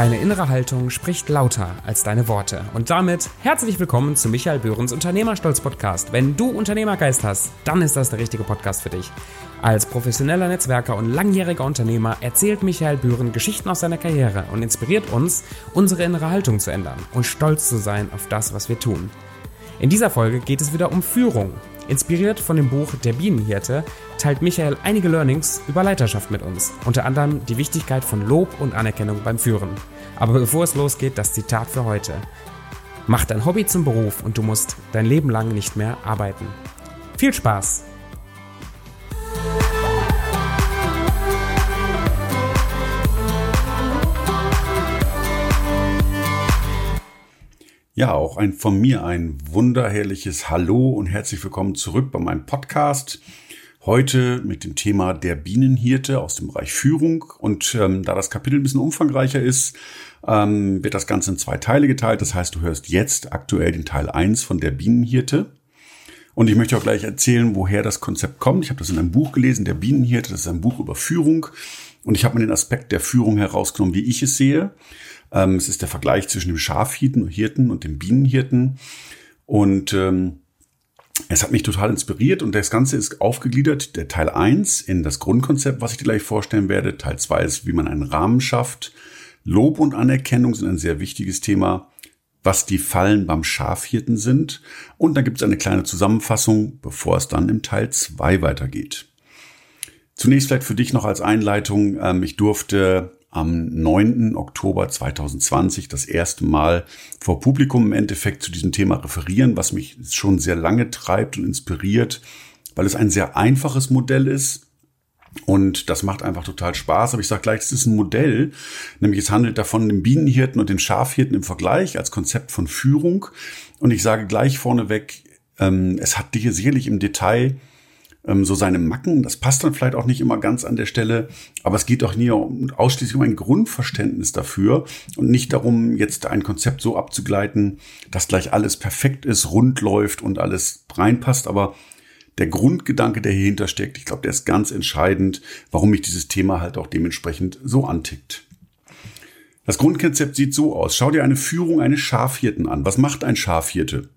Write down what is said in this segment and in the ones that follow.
Deine innere Haltung spricht lauter als deine Worte. Und damit herzlich willkommen zu Michael Böhrens Unternehmerstolz Podcast. Wenn du Unternehmergeist hast, dann ist das der richtige Podcast für dich. Als professioneller Netzwerker und langjähriger Unternehmer erzählt Michael Bühren Geschichten aus seiner Karriere und inspiriert uns, unsere innere Haltung zu ändern und stolz zu sein auf das, was wir tun. In dieser Folge geht es wieder um Führung. Inspiriert von dem Buch Der Bienenhirte teilt Michael einige Learnings über Leiterschaft mit uns, unter anderem die Wichtigkeit von Lob und Anerkennung beim Führen. Aber bevor es losgeht, das Zitat für heute. Mach dein Hobby zum Beruf und du musst dein Leben lang nicht mehr arbeiten. Viel Spaß! Ja, auch ein von mir ein wunderherrliches Hallo und herzlich willkommen zurück bei meinem Podcast. Heute mit dem Thema der Bienenhirte aus dem Bereich Führung. Und ähm, da das Kapitel ein bisschen umfangreicher ist, ähm, wird das Ganze in zwei Teile geteilt. Das heißt, du hörst jetzt aktuell den Teil eins von der Bienenhirte. Und ich möchte auch gleich erzählen, woher das Konzept kommt. Ich habe das in einem Buch gelesen, der Bienenhirte. Das ist ein Buch über Führung. Und ich habe mir den Aspekt der Führung herausgenommen, wie ich es sehe. Ähm, es ist der Vergleich zwischen dem Schafhirten und dem Bienenhirten. Und ähm, es hat mich total inspiriert und das Ganze ist aufgegliedert, der Teil 1 in das Grundkonzept, was ich dir gleich vorstellen werde. Teil 2 ist, wie man einen Rahmen schafft. Lob und Anerkennung sind ein sehr wichtiges Thema, was die Fallen beim Schafhirten sind. Und dann gibt es eine kleine Zusammenfassung, bevor es dann im Teil 2 weitergeht. Zunächst vielleicht für dich noch als Einleitung. Ähm, ich durfte am 9. Oktober 2020 das erste Mal vor Publikum im Endeffekt zu diesem Thema referieren, was mich schon sehr lange treibt und inspiriert, weil es ein sehr einfaches Modell ist. Und das macht einfach total Spaß. Aber ich sage gleich, es ist ein Modell, nämlich es handelt davon den Bienenhirten und den Schafhirten im Vergleich als Konzept von Führung. Und ich sage gleich vorneweg, ähm, es hat dir sicherlich im Detail ähm, so seine Macken. Das passt dann vielleicht auch nicht immer ganz an der Stelle, aber es geht doch nie um, ausschließlich um ein Grundverständnis dafür und nicht darum, jetzt ein Konzept so abzugleiten, dass gleich alles perfekt ist, rund läuft und alles reinpasst, aber der Grundgedanke, der hier hintersteckt, ich glaube, der ist ganz entscheidend, warum mich dieses Thema halt auch dementsprechend so antickt. Das Grundkonzept sieht so aus. Schau dir eine Führung eines Schafhirten an. Was macht ein Schafhirte?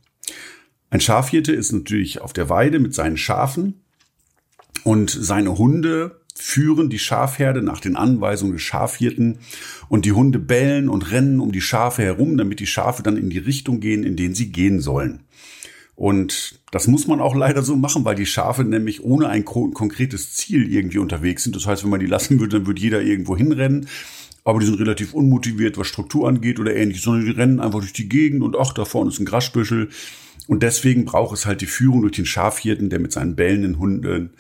Ein Schafhirte ist natürlich auf der Weide mit seinen Schafen und seine Hunde führen die Schafherde nach den Anweisungen des Schafhirten und die Hunde bellen und rennen um die Schafe herum, damit die Schafe dann in die Richtung gehen, in denen sie gehen sollen. Und das muss man auch leider so machen, weil die Schafe nämlich ohne ein konkretes Ziel irgendwie unterwegs sind. Das heißt, wenn man die lassen würde, dann würde jeder irgendwo hinrennen. Aber die sind relativ unmotiviert, was Struktur angeht oder ähnliches, sondern die rennen einfach durch die Gegend und ach, da vorne ist ein Grasbüschel. Und deswegen braucht es halt die Führung durch den Schafhirten, der mit seinen bellenden Hunden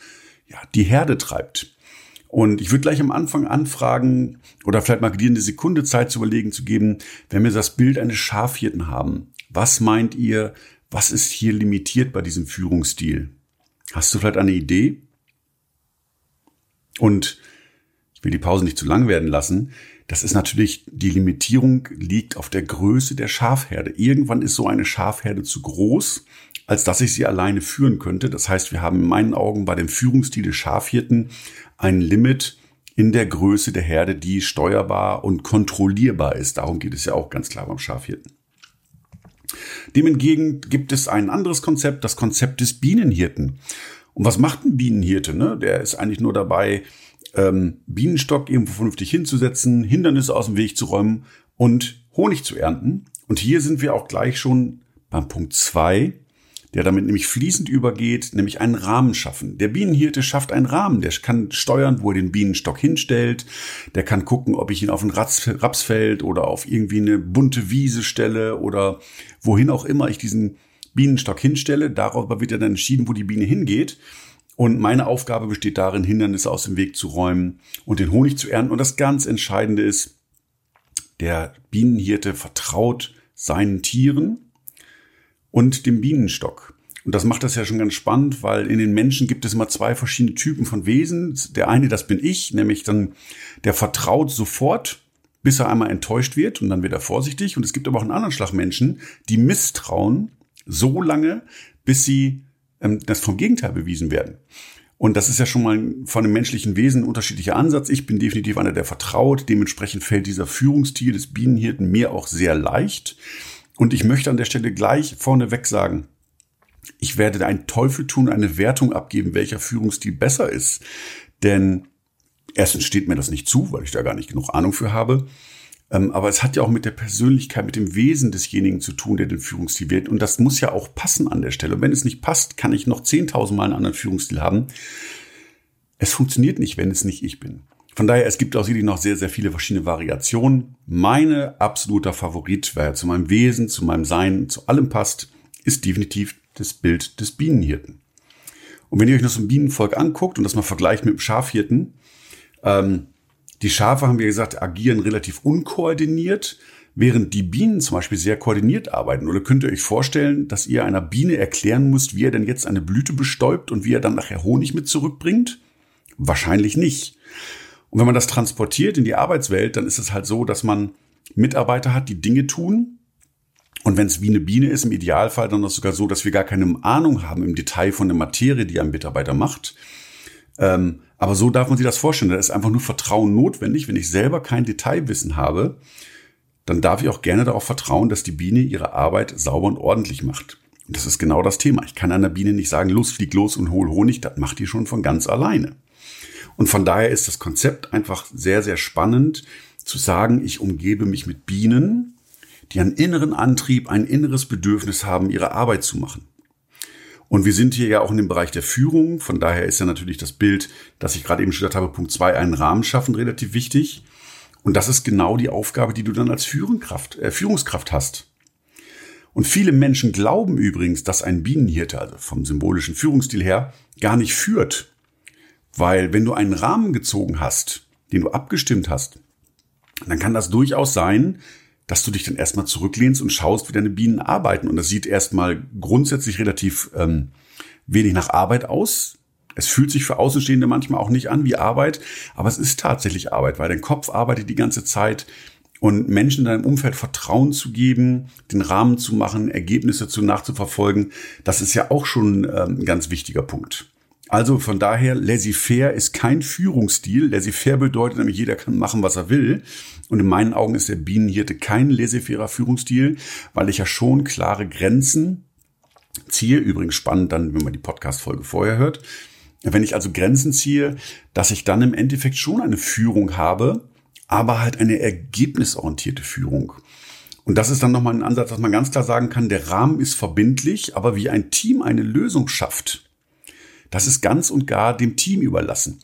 ja, die Herde treibt. Und ich würde gleich am Anfang anfragen oder vielleicht mal dir eine Sekunde Zeit zu überlegen zu geben, wenn wir das Bild eines Schafhirten haben. Was meint ihr, was ist hier limitiert bei diesem Führungsstil? Hast du vielleicht eine Idee? Und will die Pause nicht zu lang werden lassen. Das ist natürlich, die Limitierung liegt auf der Größe der Schafherde. Irgendwann ist so eine Schafherde zu groß als dass ich sie alleine führen könnte. Das heißt, wir haben in meinen Augen bei dem Führungsstil des Schafhirten ein Limit in der Größe der Herde, die steuerbar und kontrollierbar ist. Darum geht es ja auch ganz klar beim Schafhirten. Dem entgegen gibt es ein anderes Konzept, das Konzept des Bienenhirten. Und was macht ein Bienenhirte? Ne? Der ist eigentlich nur dabei, ähm, Bienenstock irgendwo vernünftig hinzusetzen, Hindernisse aus dem Weg zu räumen und Honig zu ernten. Und hier sind wir auch gleich schon beim Punkt zwei der damit nämlich fließend übergeht, nämlich einen Rahmen schaffen. Der Bienenhirte schafft einen Rahmen, der kann steuern, wo er den Bienenstock hinstellt, der kann gucken, ob ich ihn auf ein Rapsfeld oder auf irgendwie eine bunte Wiese stelle oder wohin auch immer ich diesen Bienenstock hinstelle. Darüber wird ja dann entschieden, wo die Biene hingeht. Und meine Aufgabe besteht darin, Hindernisse aus dem Weg zu räumen und den Honig zu ernten. Und das ganz Entscheidende ist, der Bienenhirte vertraut seinen Tieren und dem Bienenstock. Und das macht das ja schon ganz spannend, weil in den Menschen gibt es immer zwei verschiedene Typen von Wesen. Der eine, das bin ich, nämlich dann, der vertraut sofort, bis er einmal enttäuscht wird und dann wird er vorsichtig. Und es gibt aber auch einen anderen Schlag Menschen, die misstrauen so lange, bis sie das vom Gegenteil bewiesen werden. Und das ist ja schon mal von dem menschlichen Wesen ein unterschiedlicher Ansatz. Ich bin definitiv einer, der vertraut. Dementsprechend fällt dieser Führungsstil des Bienenhirten mir auch sehr leicht. Und ich möchte an der Stelle gleich vorneweg sagen, ich werde einen Teufel tun, eine Wertung abgeben, welcher Führungsstil besser ist. Denn erstens steht mir das nicht zu, weil ich da gar nicht genug Ahnung für habe. Ähm, aber es hat ja auch mit der Persönlichkeit, mit dem Wesen desjenigen zu tun, der den Führungsstil wählt. Und das muss ja auch passen an der Stelle. Und wenn es nicht passt, kann ich noch 10.000 Mal einen anderen Führungsstil haben. Es funktioniert nicht, wenn es nicht ich bin. Von daher, es gibt auch sicherlich noch sehr, sehr viele verschiedene Variationen. Meine absoluter Favorit, wer zu meinem Wesen, zu meinem Sein, zu allem passt, ist definitiv das Bild des Bienenhirten. Und wenn ihr euch noch so ein Bienenvolk anguckt und das mal vergleicht mit dem Schafhirten, ähm, die Schafe, haben wir gesagt, agieren relativ unkoordiniert, während die Bienen zum Beispiel sehr koordiniert arbeiten. Oder könnt ihr euch vorstellen, dass ihr einer Biene erklären müsst, wie er denn jetzt eine Blüte bestäubt und wie er dann nachher Honig mit zurückbringt? Wahrscheinlich nicht. Und wenn man das transportiert in die Arbeitswelt, dann ist es halt so, dass man Mitarbeiter hat, die Dinge tun. Und wenn es wie eine Biene ist, im Idealfall dann ist es sogar so, dass wir gar keine Ahnung haben im Detail von der Materie, die ein Mitarbeiter macht. Ähm, aber so darf man sich das vorstellen. Da ist einfach nur Vertrauen notwendig. Wenn ich selber kein Detailwissen habe, dann darf ich auch gerne darauf vertrauen, dass die Biene ihre Arbeit sauber und ordentlich macht. Und das ist genau das Thema. Ich kann einer Biene nicht sagen, los, flieg los und hol Honig. Das macht die schon von ganz alleine. Und von daher ist das Konzept einfach sehr, sehr spannend zu sagen, ich umgebe mich mit Bienen, die einen inneren Antrieb, ein inneres Bedürfnis haben, ihre Arbeit zu machen. Und wir sind hier ja auch in dem Bereich der Führung. Von daher ist ja natürlich das Bild, das ich gerade eben schon habe, Punkt zwei, einen Rahmen schaffen, relativ wichtig. Und das ist genau die Aufgabe, die du dann als Führungskraft, äh, Führungskraft hast. Und viele Menschen glauben übrigens, dass ein Bienenhirte, also vom symbolischen Führungsstil her, gar nicht führt. Weil wenn du einen Rahmen gezogen hast, den du abgestimmt hast, dann kann das durchaus sein, dass du dich dann erstmal zurücklehnst und schaust, wie deine Bienen arbeiten. Und das sieht erstmal grundsätzlich relativ ähm, wenig nach Arbeit aus. Es fühlt sich für Außenstehende manchmal auch nicht an wie Arbeit, aber es ist tatsächlich Arbeit, weil dein Kopf arbeitet die ganze Zeit und Menschen in deinem Umfeld Vertrauen zu geben, den Rahmen zu machen, Ergebnisse zu nachzuverfolgen, das ist ja auch schon ähm, ein ganz wichtiger Punkt. Also von daher, laissez-faire ist kein Führungsstil. Laissez-faire bedeutet nämlich, jeder kann machen, was er will. Und in meinen Augen ist der Bienenhirte kein laissez-fairer Führungsstil, weil ich ja schon klare Grenzen ziehe. Übrigens spannend dann, wenn man die Podcast-Folge vorher hört. Wenn ich also Grenzen ziehe, dass ich dann im Endeffekt schon eine Führung habe, aber halt eine ergebnisorientierte Führung. Und das ist dann nochmal ein Ansatz, dass man ganz klar sagen kann, der Rahmen ist verbindlich, aber wie ein Team eine Lösung schafft, das ist ganz und gar dem Team überlassen.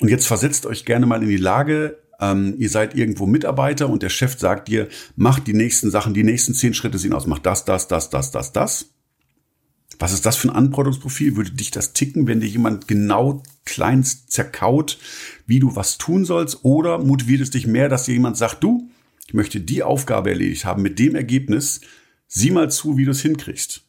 Und jetzt versetzt euch gerne mal in die Lage, ähm, ihr seid irgendwo Mitarbeiter und der Chef sagt dir, mach die nächsten Sachen, die nächsten zehn Schritte sehen aus, mach das, das, das, das, das, das. Was ist das für ein Anforderungsprofil? Würde dich das ticken, wenn dir jemand genau kleinst zerkaut, wie du was tun sollst? Oder motiviert es dich mehr, dass dir jemand sagt, du, ich möchte die Aufgabe erledigt haben mit dem Ergebnis, sieh mal zu, wie du es hinkriegst.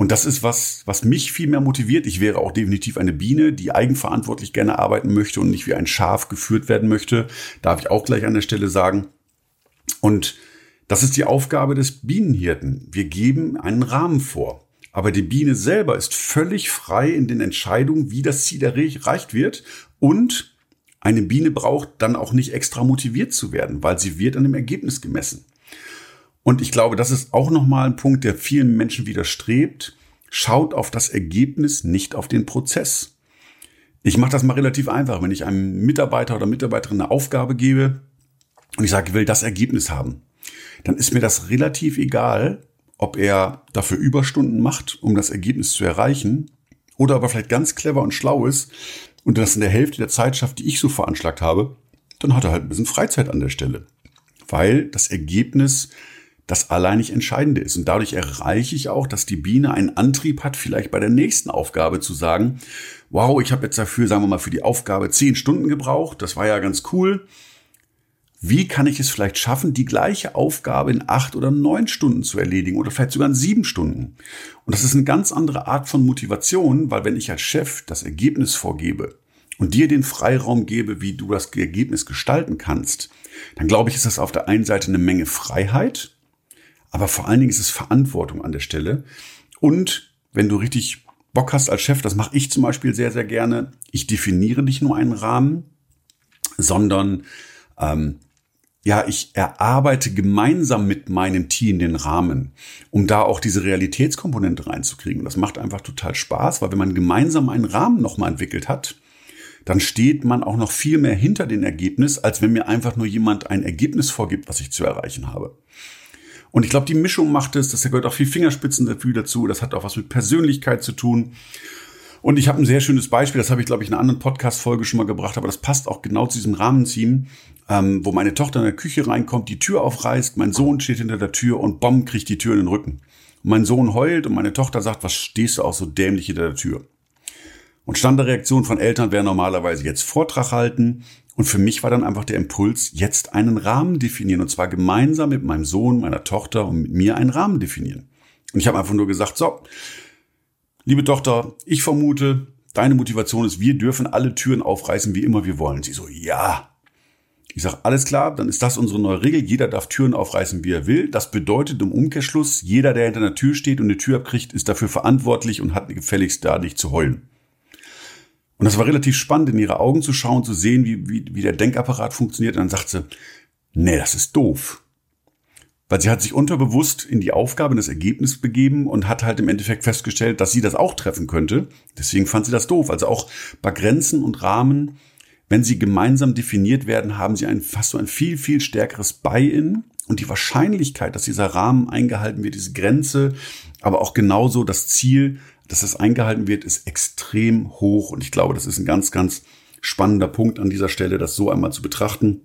Und das ist was, was mich viel mehr motiviert. Ich wäre auch definitiv eine Biene, die eigenverantwortlich gerne arbeiten möchte und nicht wie ein Schaf geführt werden möchte. Darf ich auch gleich an der Stelle sagen. Und das ist die Aufgabe des Bienenhirten. Wir geben einen Rahmen vor. Aber die Biene selber ist völlig frei in den Entscheidungen, wie das Ziel erreicht wird. Und eine Biene braucht dann auch nicht extra motiviert zu werden, weil sie wird an dem Ergebnis gemessen. Und ich glaube, das ist auch nochmal ein Punkt, der vielen Menschen widerstrebt. Schaut auf das Ergebnis, nicht auf den Prozess. Ich mache das mal relativ einfach. Wenn ich einem Mitarbeiter oder Mitarbeiterin eine Aufgabe gebe und ich sage, ich will das Ergebnis haben, dann ist mir das relativ egal, ob er dafür Überstunden macht, um das Ergebnis zu erreichen, oder ob er vielleicht ganz clever und schlau ist und das in der Hälfte der Zeit schafft, die ich so veranschlagt habe, dann hat er halt ein bisschen Freizeit an der Stelle. Weil das Ergebnis das alleinig Entscheidende ist. Und dadurch erreiche ich auch, dass die Biene einen Antrieb hat, vielleicht bei der nächsten Aufgabe zu sagen, wow, ich habe jetzt dafür, sagen wir mal, für die Aufgabe zehn Stunden gebraucht, das war ja ganz cool. Wie kann ich es vielleicht schaffen, die gleiche Aufgabe in acht oder neun Stunden zu erledigen oder vielleicht sogar in sieben Stunden? Und das ist eine ganz andere Art von Motivation, weil wenn ich als Chef das Ergebnis vorgebe und dir den Freiraum gebe, wie du das Ergebnis gestalten kannst, dann glaube ich, ist das auf der einen Seite eine Menge Freiheit, aber vor allen Dingen ist es Verantwortung an der Stelle. Und wenn du richtig Bock hast als Chef, das mache ich zum Beispiel sehr, sehr gerne. Ich definiere nicht nur einen Rahmen, sondern ähm, ja, ich erarbeite gemeinsam mit meinem Team den Rahmen, um da auch diese Realitätskomponente reinzukriegen. Das macht einfach total Spaß, weil wenn man gemeinsam einen Rahmen nochmal entwickelt hat, dann steht man auch noch viel mehr hinter dem Ergebnis, als wenn mir einfach nur jemand ein Ergebnis vorgibt, was ich zu erreichen habe. Und ich glaube, die Mischung macht es, das gehört auch viel Fingerspitzengefühl dazu, das hat auch was mit Persönlichkeit zu tun. Und ich habe ein sehr schönes Beispiel, das habe ich, glaube ich, in einer anderen Podcast-Folge schon mal gebracht, aber das passt auch genau zu diesem Rahmenteam, ähm, wo meine Tochter in der Küche reinkommt, die Tür aufreißt, mein Sohn steht hinter der Tür und bomb kriegt die Tür in den Rücken. Und mein Sohn heult und meine Tochter sagt, was stehst du auch so dämlich hinter der Tür? Und Standardreaktion von Eltern wäre normalerweise jetzt Vortrag halten. Und für mich war dann einfach der Impuls, jetzt einen Rahmen definieren. Und zwar gemeinsam mit meinem Sohn, meiner Tochter und mit mir einen Rahmen definieren. Und ich habe einfach nur gesagt, so, liebe Tochter, ich vermute, deine Motivation ist, wir dürfen alle Türen aufreißen, wie immer wir wollen. Sie so, ja. Ich sage, alles klar, dann ist das unsere neue Regel. Jeder darf Türen aufreißen, wie er will. Das bedeutet im Umkehrschluss, jeder, der hinter einer Tür steht und eine Tür abkriegt, ist dafür verantwortlich und hat gefälligst da nicht zu heulen. Und das war relativ spannend, in ihre Augen zu schauen, zu sehen, wie, wie, wie der Denkapparat funktioniert. Und dann sagt sie, nee, das ist doof. Weil sie hat sich unterbewusst in die Aufgabe, in das Ergebnis begeben und hat halt im Endeffekt festgestellt, dass sie das auch treffen könnte. Deswegen fand sie das doof. Also auch bei Grenzen und Rahmen, wenn sie gemeinsam definiert werden, haben sie ein fast so ein viel, viel stärkeres Buy-in und die Wahrscheinlichkeit, dass dieser Rahmen eingehalten wird, diese Grenze, aber auch genauso das Ziel dass das eingehalten wird, ist extrem hoch. Und ich glaube, das ist ein ganz, ganz spannender Punkt an dieser Stelle, das so einmal zu betrachten.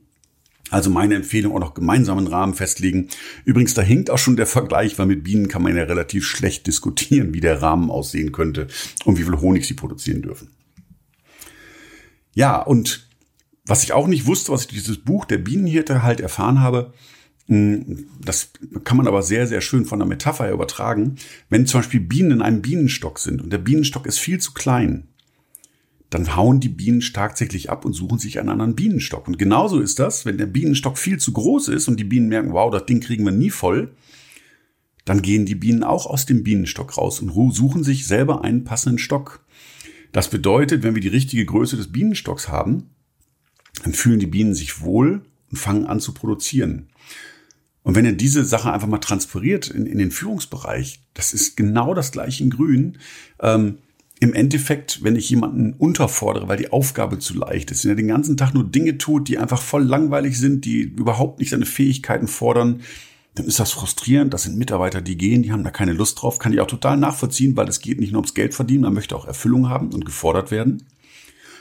Also meine Empfehlung auch noch gemeinsamen Rahmen festlegen. Übrigens, da hinkt auch schon der Vergleich, weil mit Bienen kann man ja relativ schlecht diskutieren, wie der Rahmen aussehen könnte und wie viel Honig sie produzieren dürfen. Ja, und was ich auch nicht wusste, was ich dieses Buch der Bienenhirte halt erfahren habe, das kann man aber sehr, sehr schön von der Metapher her übertragen. Wenn zum Beispiel Bienen in einem Bienenstock sind und der Bienenstock ist viel zu klein, dann hauen die Bienen tatsächlich ab und suchen sich einen anderen Bienenstock. Und genauso ist das, wenn der Bienenstock viel zu groß ist und die Bienen merken, wow, das Ding kriegen wir nie voll, dann gehen die Bienen auch aus dem Bienenstock raus und suchen sich selber einen passenden Stock. Das bedeutet, wenn wir die richtige Größe des Bienenstocks haben, dann fühlen die Bienen sich wohl und fangen an zu produzieren. Und wenn ihr diese Sache einfach mal transferiert in, in den Führungsbereich, das ist genau das gleiche in Grün. Ähm, Im Endeffekt, wenn ich jemanden unterfordere, weil die Aufgabe zu leicht ist, wenn er den ganzen Tag nur Dinge tut, die einfach voll langweilig sind, die überhaupt nicht seine Fähigkeiten fordern, dann ist das frustrierend. Das sind Mitarbeiter, die gehen, die haben da keine Lust drauf. Kann ich auch total nachvollziehen, weil es geht nicht nur ums Geld verdienen, man möchte auch Erfüllung haben und gefordert werden.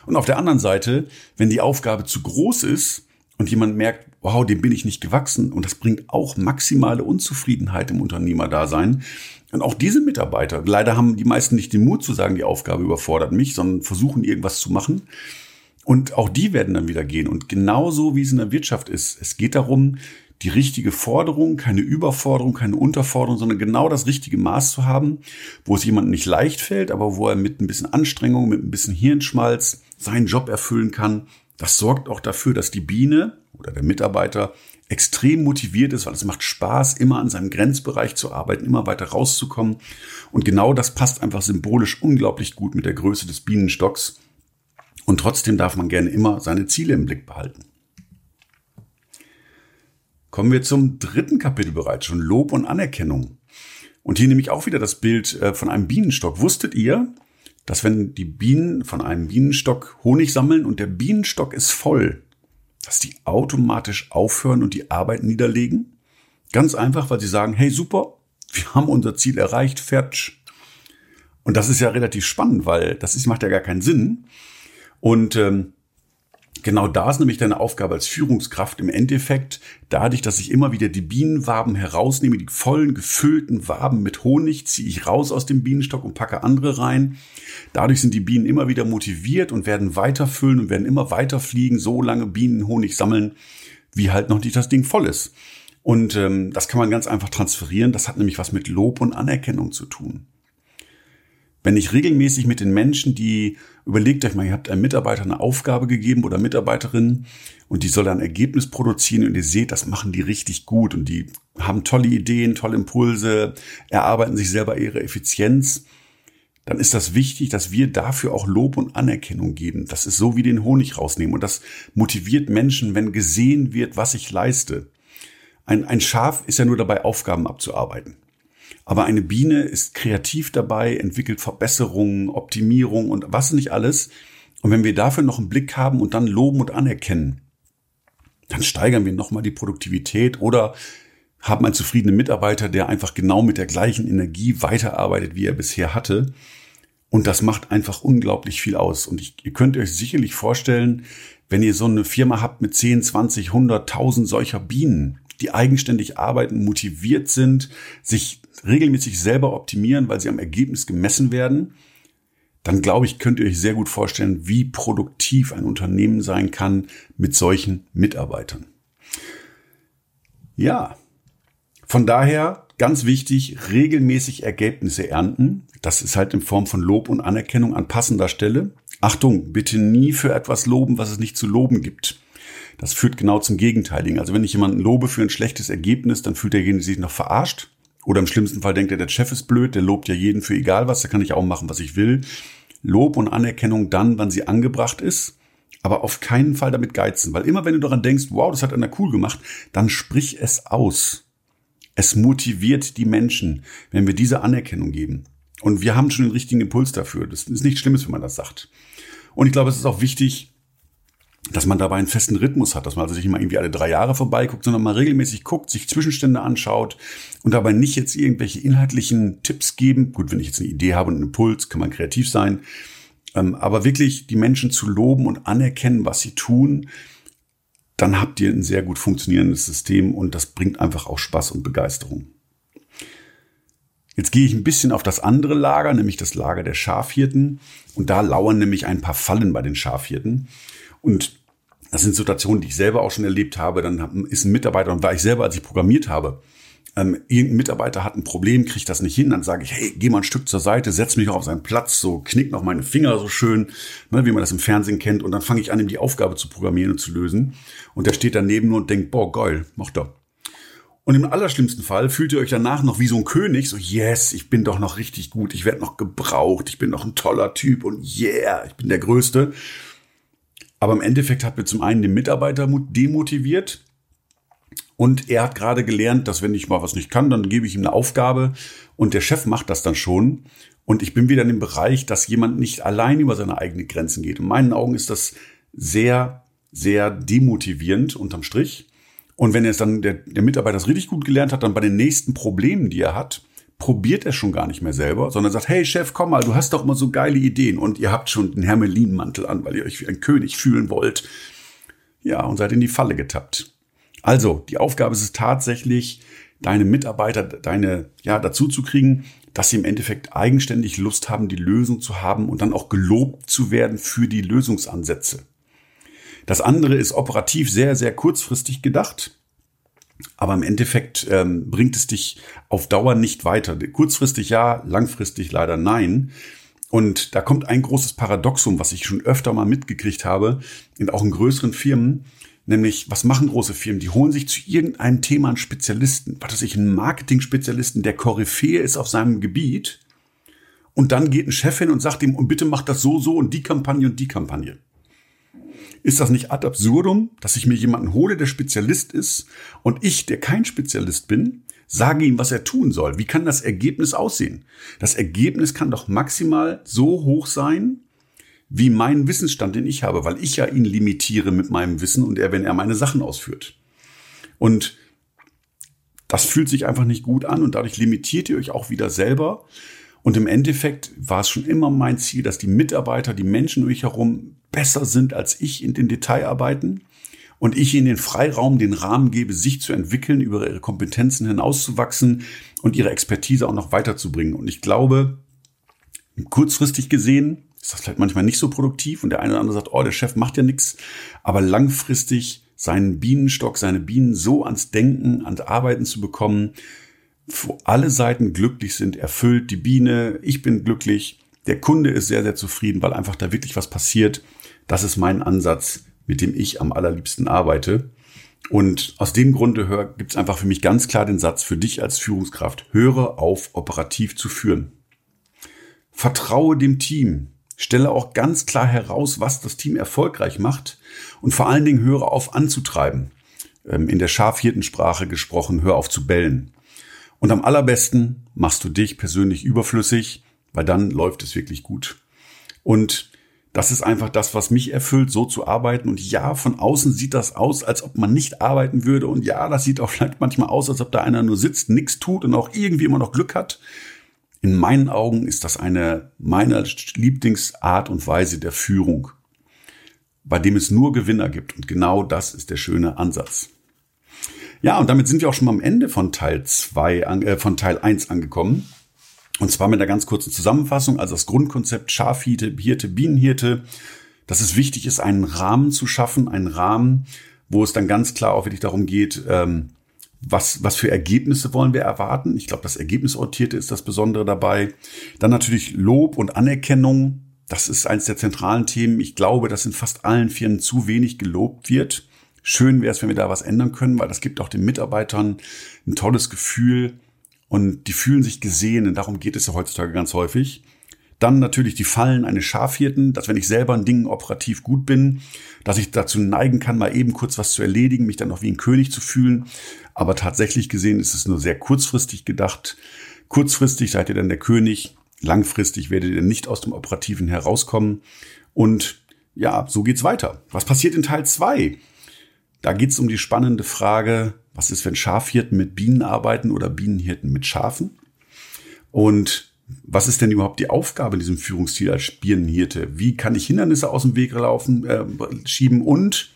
Und auf der anderen Seite, wenn die Aufgabe zu groß ist, und jemand merkt, wow, dem bin ich nicht gewachsen und das bringt auch maximale Unzufriedenheit im Unternehmerdasein. Und auch diese Mitarbeiter, leider haben die meisten nicht den Mut zu sagen, die Aufgabe überfordert mich, sondern versuchen irgendwas zu machen. Und auch die werden dann wieder gehen. Und genauso wie es in der Wirtschaft ist, es geht darum, die richtige Forderung, keine Überforderung, keine Unterforderung, sondern genau das richtige Maß zu haben, wo es jemandem nicht leicht fällt, aber wo er mit ein bisschen Anstrengung, mit ein bisschen Hirnschmalz seinen Job erfüllen kann das sorgt auch dafür, dass die Biene oder der Mitarbeiter extrem motiviert ist, weil es macht Spaß, immer an seinem Grenzbereich zu arbeiten, immer weiter rauszukommen. Und genau das passt einfach symbolisch unglaublich gut mit der Größe des Bienenstocks. Und trotzdem darf man gerne immer seine Ziele im Blick behalten. Kommen wir zum dritten Kapitel bereits schon, Lob und Anerkennung. Und hier nehme ich auch wieder das Bild äh, von einem Bienenstock. Wusstet ihr, dass wenn die Bienen von einem Bienenstock Honig sammeln und der Bienenstock ist voll, dass die automatisch aufhören und die Arbeit niederlegen? Ganz einfach, weil sie sagen, hey super, wir haben unser Ziel erreicht, fertig. Und das ist ja relativ spannend, weil das ist, macht ja gar keinen Sinn. Und ähm, Genau da ist nämlich deine Aufgabe als Führungskraft im Endeffekt, dadurch, dass ich immer wieder die Bienenwaben herausnehme, die vollen, gefüllten Waben mit Honig, ziehe ich raus aus dem Bienenstock und packe andere rein. Dadurch sind die Bienen immer wieder motiviert und werden weiter füllen und werden immer weiter fliegen, so lange Bienen Honig sammeln, wie halt noch nicht das Ding voll ist. Und ähm, das kann man ganz einfach transferieren. Das hat nämlich was mit Lob und Anerkennung zu tun. Wenn ich regelmäßig mit den Menschen, die überlegt euch mal, ihr habt einem Mitarbeiter eine Aufgabe gegeben oder Mitarbeiterin und die soll ein Ergebnis produzieren und ihr seht, das machen die richtig gut und die haben tolle Ideen, tolle Impulse, erarbeiten sich selber ihre Effizienz, dann ist das wichtig, dass wir dafür auch Lob und Anerkennung geben. Das ist so wie den Honig rausnehmen. Und das motiviert Menschen, wenn gesehen wird, was ich leiste. Ein, ein Schaf ist ja nur dabei, Aufgaben abzuarbeiten. Aber eine Biene ist kreativ dabei, entwickelt Verbesserungen, Optimierung und was nicht alles. Und wenn wir dafür noch einen Blick haben und dann loben und anerkennen, dann steigern wir nochmal die Produktivität oder haben einen zufriedenen Mitarbeiter, der einfach genau mit der gleichen Energie weiterarbeitet, wie er bisher hatte. Und das macht einfach unglaublich viel aus. Und ich, ihr könnt euch sicherlich vorstellen, wenn ihr so eine Firma habt mit 10, 20, 100, 1000 solcher Bienen, die eigenständig arbeiten, motiviert sind, sich regelmäßig selber optimieren, weil sie am Ergebnis gemessen werden, dann glaube ich, könnt ihr euch sehr gut vorstellen, wie produktiv ein Unternehmen sein kann mit solchen Mitarbeitern. Ja, von daher ganz wichtig, regelmäßig Ergebnisse ernten. Das ist halt in Form von Lob und Anerkennung an passender Stelle. Achtung, bitte nie für etwas loben, was es nicht zu loben gibt. Das führt genau zum Gegenteiligen. Also wenn ich jemanden lobe für ein schlechtes Ergebnis, dann fühlt derjenige sich noch verarscht. Oder im schlimmsten Fall denkt er, der Chef ist blöd, der lobt ja jeden für egal was, da kann ich auch machen, was ich will. Lob und Anerkennung dann, wann sie angebracht ist, aber auf keinen Fall damit geizen, weil immer wenn du daran denkst, wow, das hat einer cool gemacht, dann sprich es aus. Es motiviert die Menschen, wenn wir diese Anerkennung geben. Und wir haben schon den richtigen Impuls dafür. Das ist nichts Schlimmes, wenn man das sagt. Und ich glaube, es ist auch wichtig, dass man dabei einen festen Rhythmus hat, dass man also sich immer irgendwie alle drei Jahre vorbeiguckt, sondern mal regelmäßig guckt, sich Zwischenstände anschaut und dabei nicht jetzt irgendwelche inhaltlichen Tipps geben. Gut, wenn ich jetzt eine Idee habe und einen Impuls, kann man kreativ sein. Ähm, aber wirklich die Menschen zu loben und anerkennen, was sie tun, dann habt ihr ein sehr gut funktionierendes System und das bringt einfach auch Spaß und Begeisterung. Jetzt gehe ich ein bisschen auf das andere Lager, nämlich das Lager der Schafhirten. Und da lauern nämlich ein paar Fallen bei den Schafhirten. Und das sind Situationen, die ich selber auch schon erlebt habe. Dann ist ein Mitarbeiter, und war ich selber, als ich programmiert habe, ähm, irgendein Mitarbeiter hat ein Problem, kriegt das nicht hin, dann sage ich, hey, geh mal ein Stück zur Seite, setz mich auf seinen Platz, so knick noch meine Finger so schön, ne, wie man das im Fernsehen kennt, und dann fange ich an, ihm die Aufgabe zu programmieren und zu lösen. Und der steht daneben nur und denkt, boah, geil, mach doch. Und im allerschlimmsten Fall fühlt ihr euch danach noch wie so ein König, so yes, ich bin doch noch richtig gut, ich werde noch gebraucht, ich bin noch ein toller Typ und yeah, ich bin der Größte. Aber im Endeffekt hat wir zum einen den Mitarbeiter demotiviert und er hat gerade gelernt, dass wenn ich mal was nicht kann, dann gebe ich ihm eine Aufgabe und der Chef macht das dann schon. Und ich bin wieder in dem Bereich, dass jemand nicht allein über seine eigenen Grenzen geht. In meinen Augen ist das sehr, sehr demotivierend unterm Strich. Und wenn es dann, der, der Mitarbeiter das richtig gut gelernt hat, dann bei den nächsten Problemen, die er hat, probiert er schon gar nicht mehr selber, sondern sagt, hey Chef, komm mal, du hast doch immer so geile Ideen und ihr habt schon den Hermelinmantel an, weil ihr euch wie ein König fühlen wollt. Ja, und seid in die Falle getappt. Also, die Aufgabe ist es tatsächlich, deine Mitarbeiter, deine, ja, dazu zu kriegen, dass sie im Endeffekt eigenständig Lust haben, die Lösung zu haben und dann auch gelobt zu werden für die Lösungsansätze. Das andere ist operativ sehr, sehr kurzfristig gedacht. Aber im Endeffekt ähm, bringt es dich auf Dauer nicht weiter. Kurzfristig ja, langfristig leider nein. Und da kommt ein großes Paradoxum, was ich schon öfter mal mitgekriegt habe, in auch in größeren Firmen. Nämlich, was machen große Firmen? Die holen sich zu irgendeinem Thema einen Spezialisten, was weiß ich, einen Marketing-Spezialisten, der Koryphäe ist auf seinem Gebiet. Und dann geht ein Chef hin und sagt ihm, und bitte macht das so, so und die Kampagne und die Kampagne. Ist das nicht ad absurdum, dass ich mir jemanden hole, der Spezialist ist und ich, der kein Spezialist bin, sage ihm, was er tun soll? Wie kann das Ergebnis aussehen? Das Ergebnis kann doch maximal so hoch sein, wie mein Wissensstand, den ich habe, weil ich ja ihn limitiere mit meinem Wissen und er, wenn er meine Sachen ausführt. Und das fühlt sich einfach nicht gut an und dadurch limitiert ihr euch auch wieder selber. Und im Endeffekt war es schon immer mein Ziel, dass die Mitarbeiter, die Menschen um mich herum besser sind als ich in den Detailarbeiten. Und ich ihnen den Freiraum, den Rahmen gebe, sich zu entwickeln, über ihre Kompetenzen hinauszuwachsen und ihre Expertise auch noch weiterzubringen. Und ich glaube, kurzfristig gesehen ist das vielleicht manchmal nicht so produktiv und der eine oder andere sagt, oh, der Chef macht ja nichts, aber langfristig seinen Bienenstock, seine Bienen so ans Denken, ans Arbeiten zu bekommen, wo alle Seiten glücklich sind, erfüllt, die Biene, ich bin glücklich, der Kunde ist sehr, sehr zufrieden, weil einfach da wirklich was passiert das ist mein Ansatz, mit dem ich am allerliebsten arbeite. Und aus dem Grunde gibt es einfach für mich ganz klar den Satz für dich als Führungskraft, höre auf, operativ zu führen. Vertraue dem Team. Stelle auch ganz klar heraus, was das Team erfolgreich macht und vor allen Dingen höre auf anzutreiben. Ähm, in der Schafhirtensprache gesprochen, hör auf zu bellen. Und am allerbesten machst du dich persönlich überflüssig, weil dann läuft es wirklich gut. Und das ist einfach das, was mich erfüllt, so zu arbeiten. Und ja, von außen sieht das aus, als ob man nicht arbeiten würde. Und ja, das sieht auch vielleicht manchmal aus, als ob da einer nur sitzt, nichts tut und auch irgendwie immer noch Glück hat. In meinen Augen ist das eine meiner Lieblingsart und Weise der Führung, bei dem es nur Gewinner gibt. Und genau das ist der schöne Ansatz. Ja, und damit sind wir auch schon mal am Ende von Teil 2, äh, von Teil 1 angekommen. Und zwar mit einer ganz kurzen Zusammenfassung. Also das Grundkonzept Schafhirte, Hirte, Bienenhirte, dass es wichtig ist, einen Rahmen zu schaffen, einen Rahmen, wo es dann ganz klar auch wirklich darum geht, ähm, was, was für Ergebnisse wollen wir erwarten. Ich glaube, das Ergebnisorientierte ist das Besondere dabei. Dann natürlich Lob und Anerkennung. Das ist eines der zentralen Themen. Ich glaube, dass in fast allen Firmen zu wenig gelobt wird. Schön wäre es, wenn wir da was ändern können, weil das gibt auch den Mitarbeitern ein tolles Gefühl, und die fühlen sich gesehen und darum geht es ja heutzutage ganz häufig. Dann natürlich die Fallen eines Schafhirten, dass wenn ich selber in Dingen operativ gut bin, dass ich dazu neigen kann, mal eben kurz was zu erledigen, mich dann noch wie ein König zu fühlen. Aber tatsächlich gesehen ist es nur sehr kurzfristig gedacht. Kurzfristig seid ihr dann der König, langfristig werdet ihr nicht aus dem Operativen herauskommen. Und ja, so geht's weiter. Was passiert in Teil zwei? Da geht's um die spannende Frage, was ist, wenn Schafhirten mit Bienen arbeiten oder Bienenhirten mit Schafen? Und was ist denn überhaupt die Aufgabe in diesem Führungsstil als Bienenhirte? Wie kann ich Hindernisse aus dem Weg laufen, äh, schieben? Und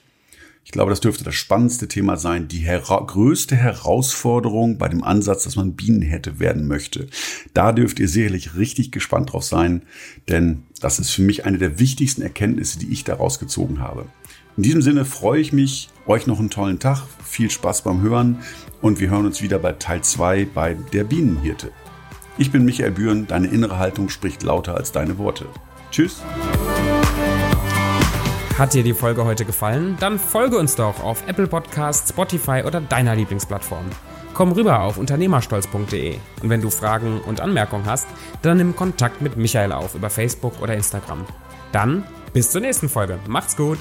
ich glaube, das dürfte das spannendste Thema sein, die hera größte Herausforderung bei dem Ansatz, dass man Bienenhirte werden möchte. Da dürft ihr sicherlich richtig gespannt drauf sein, denn das ist für mich eine der wichtigsten Erkenntnisse, die ich daraus gezogen habe. In diesem Sinne freue ich mich, euch noch einen tollen Tag, viel Spaß beim Hören und wir hören uns wieder bei Teil 2 bei der Bienenhirte. Ich bin Michael Bühren, deine innere Haltung spricht lauter als deine Worte. Tschüss. Hat dir die Folge heute gefallen? Dann folge uns doch auf Apple Podcasts, Spotify oder deiner Lieblingsplattform. Komm rüber auf unternehmerstolz.de und wenn du Fragen und Anmerkungen hast, dann nimm Kontakt mit Michael auf über Facebook oder Instagram. Dann bis zur nächsten Folge. Macht's gut!